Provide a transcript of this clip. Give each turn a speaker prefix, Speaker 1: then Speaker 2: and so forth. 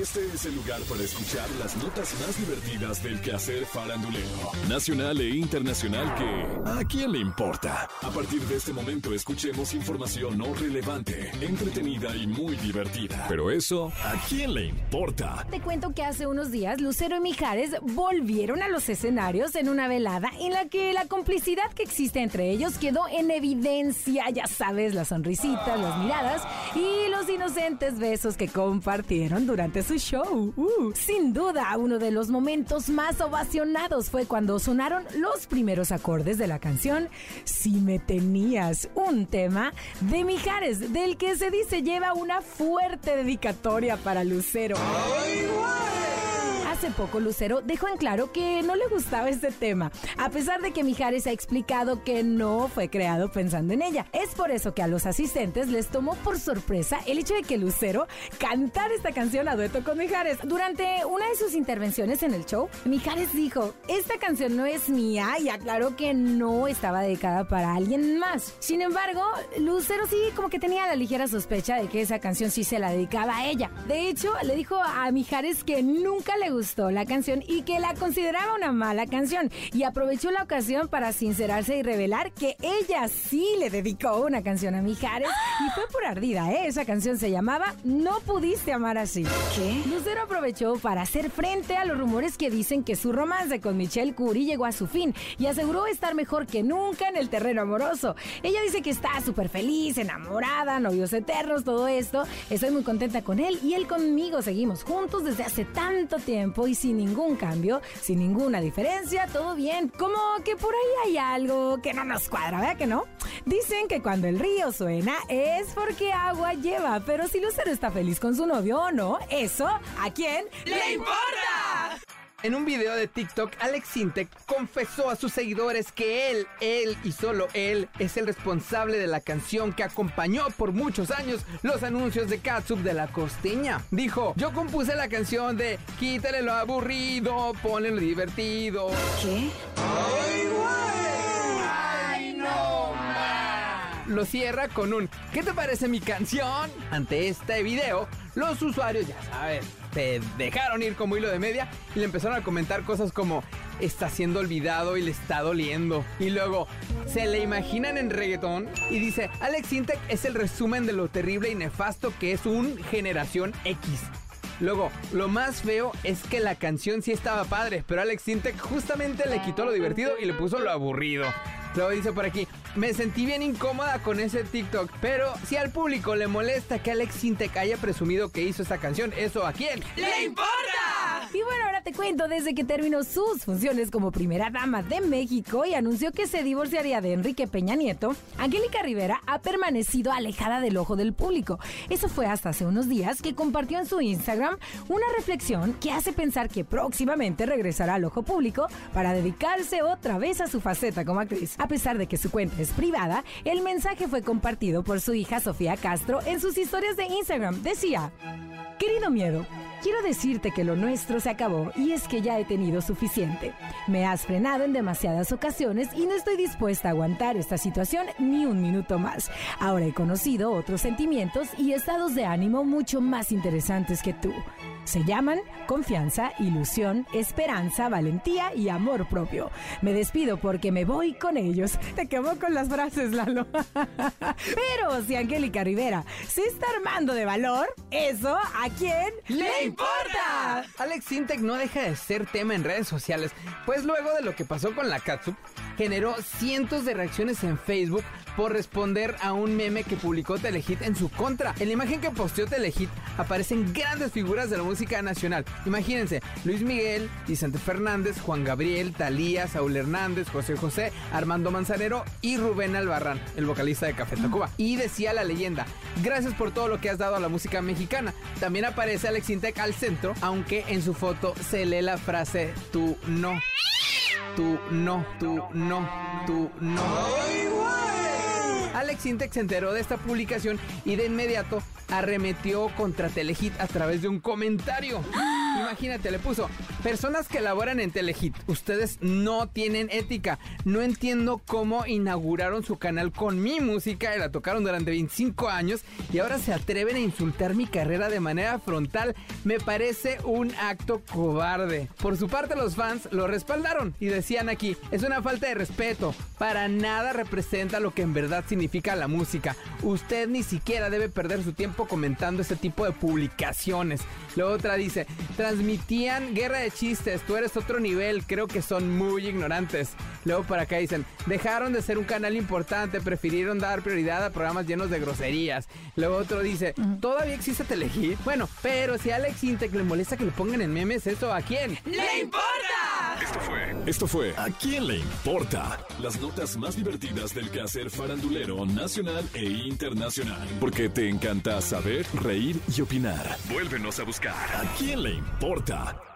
Speaker 1: Este es el lugar para escuchar las notas más divertidas del quehacer farandulero, nacional e internacional que ¿a quién le importa? A partir de este momento escuchemos información no relevante, entretenida y muy divertida. Pero eso, ¿a quién le importa?
Speaker 2: Te cuento que hace unos días Lucero y Mijares volvieron a los escenarios en una velada en la que la complicidad que existe entre ellos quedó en evidencia, ya sabes, las sonrisitas, las miradas y los inocentes besos que compartieron durante su show. Uh, sin duda, uno de los momentos más ovacionados fue cuando sonaron los primeros acordes de la canción Si me tenías, un tema de Mijares, del que se dice lleva una fuerte dedicatoria para Lucero. Poco Lucero dejó en claro que no le gustaba este tema, a pesar de que Mijares ha explicado que no fue creado pensando en ella. Es por eso que a los asistentes les tomó por sorpresa el hecho de que Lucero cantara esta canción a dueto con Mijares. Durante una de sus intervenciones en el show, Mijares dijo, esta canción no es mía y aclaró que no estaba dedicada para alguien más. Sin embargo, Lucero sí como que tenía la ligera sospecha de que esa canción sí se la dedicaba a ella. De hecho, le dijo a Mijares que nunca le gustó la canción y que la consideraba una mala canción y aprovechó la ocasión para sincerarse y revelar que ella sí le dedicó una canción a Mijares y fue por ardida, ¿eh? Esa canción se llamaba No pudiste amar así. ¿Qué? Lucero aprovechó para hacer frente a los rumores que dicen que su romance con Michelle Curie llegó a su fin y aseguró estar mejor que nunca en el terreno amoroso. Ella dice que está súper feliz, enamorada, novios eternos, todo esto. Estoy muy contenta con él y él conmigo seguimos juntos desde hace tanto tiempo y sin ningún cambio, sin ninguna diferencia, todo bien. Como que por ahí hay algo que no nos cuadra, ¿verdad que no? Dicen que cuando el río suena es porque agua lleva, pero si Lucero está feliz con su novio o no, eso, ¿a quién le importa?
Speaker 3: En un video de TikTok, Alex Sintek confesó a sus seguidores que él, él y solo él es el responsable de la canción que acompañó por muchos años los anuncios de Katsup de la costeña. Dijo, yo compuse la canción de Quítale lo aburrido, ponle lo divertido.
Speaker 2: ¿Qué?
Speaker 3: Lo cierra con un ¿Qué te parece mi canción? Ante este video, los usuarios, ya sabes, se dejaron ir como hilo de media y le empezaron a comentar cosas como está siendo olvidado y le está doliendo. Y luego se le imaginan en reggaetón y dice, Alex Intec es el resumen de lo terrible y nefasto que es un generación X. Luego, lo más feo es que la canción sí estaba padre, pero Alex Intec justamente le quitó lo divertido y le puso lo aburrido. Luego dice por aquí, me sentí bien incómoda con ese TikTok, pero si al público le molesta que Alex Sintek haya presumido que hizo esa canción, ¿eso a quién?
Speaker 2: ¡Le importa! Te cuento, desde que terminó sus funciones como primera dama de México y anunció que se divorciaría de Enrique Peña Nieto, Angélica Rivera ha permanecido alejada del ojo del público. Eso fue hasta hace unos días que compartió en su Instagram una reflexión que hace pensar que próximamente regresará al ojo público para dedicarse otra vez a su faceta como actriz. A pesar de que su cuenta es privada, el mensaje fue compartido por su hija Sofía Castro en sus historias de Instagram. Decía, querido miedo, Quiero decirte que lo nuestro se acabó y es que ya he tenido suficiente. Me has frenado en demasiadas ocasiones y no estoy dispuesta a aguantar esta situación ni un minuto más. Ahora he conocido otros sentimientos y estados de ánimo mucho más interesantes que tú. Se llaman confianza, ilusión, esperanza, valentía y amor propio. Me despido porque me voy con ellos. Te quemo con las frases, Lalo. Pero si Angélica Rivera se está armando de valor, ¿eso a quién le importa?
Speaker 3: Alex Sintek no deja de ser tema en redes sociales, pues luego de lo que pasó con la Katsup, generó cientos de reacciones en Facebook por responder a un meme que publicó Telehit en su contra. En la imagen que posteó Telehit aparecen grandes figuras de la música nacional. Imagínense, Luis Miguel, Vicente Fernández, Juan Gabriel, Talía, Saúl Hernández, José José, Armando Manzanero y Rubén Albarrán, el vocalista de Café Tacuba. Y decía la leyenda, gracias por todo lo que has dado a la música mexicana. También aparece Alex Intec al centro, aunque en su foto se lee la frase tú no. Tú no, tú no, tú no. Alex Sintek se enteró de esta publicación y de inmediato arremetió contra Telehit a través de un comentario. Imagínate, le puso, Personas que laboran en Telehit, ustedes no tienen ética. No entiendo cómo inauguraron su canal con mi música y la tocaron durante 25 años y ahora se atreven a insultar mi carrera de manera frontal. Me parece un acto cobarde. Por su parte los fans lo respaldaron y decían aquí, es una falta de respeto. Para nada representa lo que en verdad significa la música. Usted ni siquiera debe perder su tiempo comentando este tipo de publicaciones. La otra dice, transmitían guerra de chistes, tú eres otro nivel, creo que son muy ignorantes. Luego para acá dicen, dejaron de ser un canal importante, prefirieron dar prioridad a programas llenos de groserías. Luego otro dice, ¿todavía existe Telehit? Bueno, pero si a Alex Intec le molesta que le pongan en memes, ¿eso a quién?
Speaker 2: ¡Le importa!
Speaker 1: Esto fue, esto fue ¿A quién le importa? Las notas más divertidas del quehacer farandulero nacional e internacional. Porque te encanta saber, reír y opinar. Vuélvenos a buscar. ¿A quién le importa?